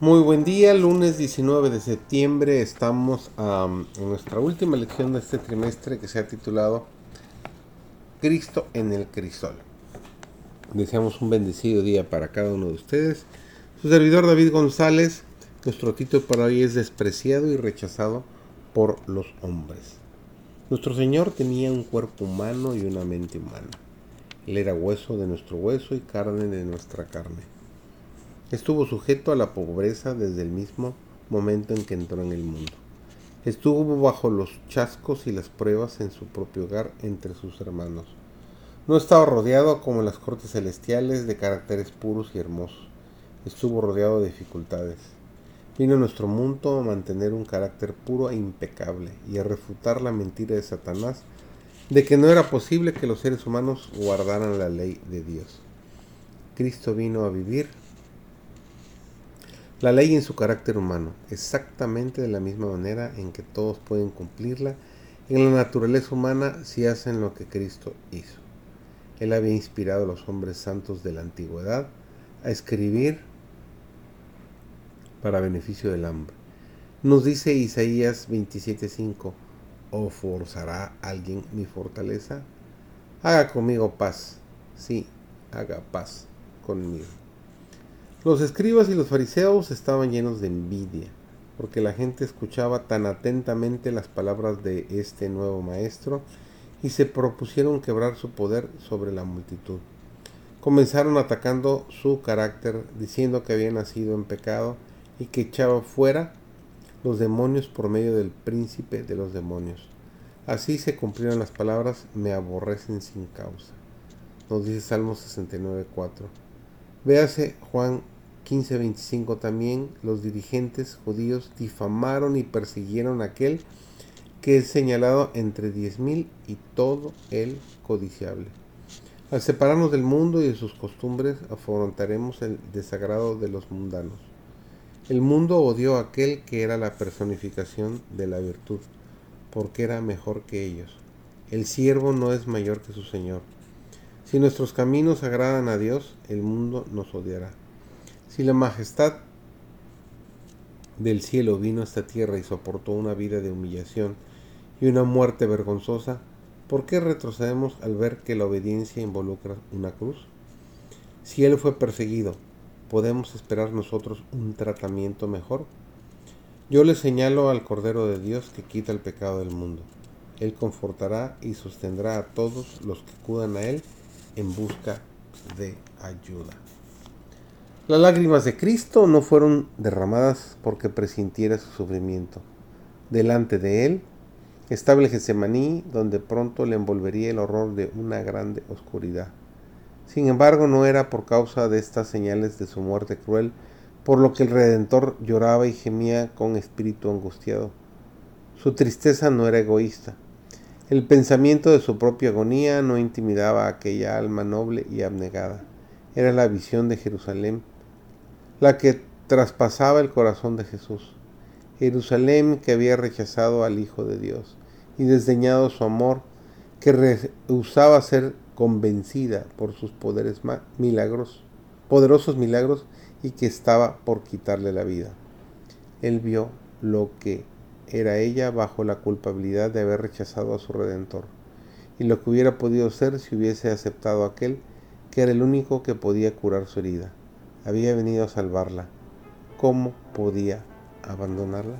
Muy buen día, lunes 19 de septiembre estamos en nuestra última lección de este trimestre que se ha titulado Cristo en el Crisol. Deseamos un bendecido día para cada uno de ustedes. Su servidor David González, nuestro título para hoy es despreciado y rechazado por los hombres. Nuestro Señor tenía un cuerpo humano y una mente humana. Él era hueso de nuestro hueso y carne de nuestra carne Estuvo sujeto a la pobreza desde el mismo momento en que entró en el mundo. Estuvo bajo los chascos y las pruebas en su propio hogar entre sus hermanos. No estaba rodeado como en las cortes celestiales de caracteres puros y hermosos. Estuvo rodeado de dificultades. Vino a nuestro mundo a mantener un carácter puro e impecable y a refutar la mentira de Satanás de que no era posible que los seres humanos guardaran la ley de Dios. Cristo vino a vivir la ley en su carácter humano, exactamente de la misma manera en que todos pueden cumplirla en la naturaleza humana si hacen lo que Cristo hizo. Él había inspirado a los hombres santos de la antigüedad a escribir para beneficio del hambre. Nos dice Isaías 27:5, ¿o forzará alguien mi fortaleza? Haga conmigo paz, sí, haga paz conmigo. Los escribas y los fariseos estaban llenos de envidia, porque la gente escuchaba tan atentamente las palabras de este nuevo maestro y se propusieron quebrar su poder sobre la multitud. Comenzaron atacando su carácter, diciendo que había nacido en pecado y que echaba fuera los demonios por medio del príncipe de los demonios. Así se cumplieron las palabras, me aborrecen sin causa. Nos dice Salmo 69.4. Véase Juan 15:25 también, los dirigentes judíos difamaron y persiguieron a aquel que es señalado entre diez mil y todo el codiciable. Al separarnos del mundo y de sus costumbres, afrontaremos el desagrado de los mundanos. El mundo odió a aquel que era la personificación de la virtud, porque era mejor que ellos. El siervo no es mayor que su Señor. Si nuestros caminos agradan a Dios, el mundo nos odiará. Si la majestad del cielo vino a esta tierra y soportó una vida de humillación y una muerte vergonzosa, ¿por qué retrocedemos al ver que la obediencia involucra una cruz? Si Él fue perseguido, ¿podemos esperar nosotros un tratamiento mejor? Yo le señalo al Cordero de Dios que quita el pecado del mundo. Él confortará y sostendrá a todos los que acudan a Él en busca de ayuda. Las lágrimas de Cristo no fueron derramadas porque presintiera su sufrimiento. Delante de él estaba el Getsemaní, donde pronto le envolvería el horror de una grande oscuridad. Sin embargo, no era por causa de estas señales de su muerte cruel, por lo que el Redentor lloraba y gemía con espíritu angustiado. Su tristeza no era egoísta. El pensamiento de su propia agonía no intimidaba a aquella alma noble y abnegada. Era la visión de Jerusalén, la que traspasaba el corazón de Jesús. Jerusalén que había rechazado al Hijo de Dios y desdeñado su amor, que rehusaba ser convencida por sus poderes milagros, poderosos milagros y que estaba por quitarle la vida. Él vio lo que era ella bajo la culpabilidad de haber rechazado a su Redentor, y lo que hubiera podido ser si hubiese aceptado a aquel que era el único que podía curar su herida. Había venido a salvarla. ¿Cómo podía abandonarla?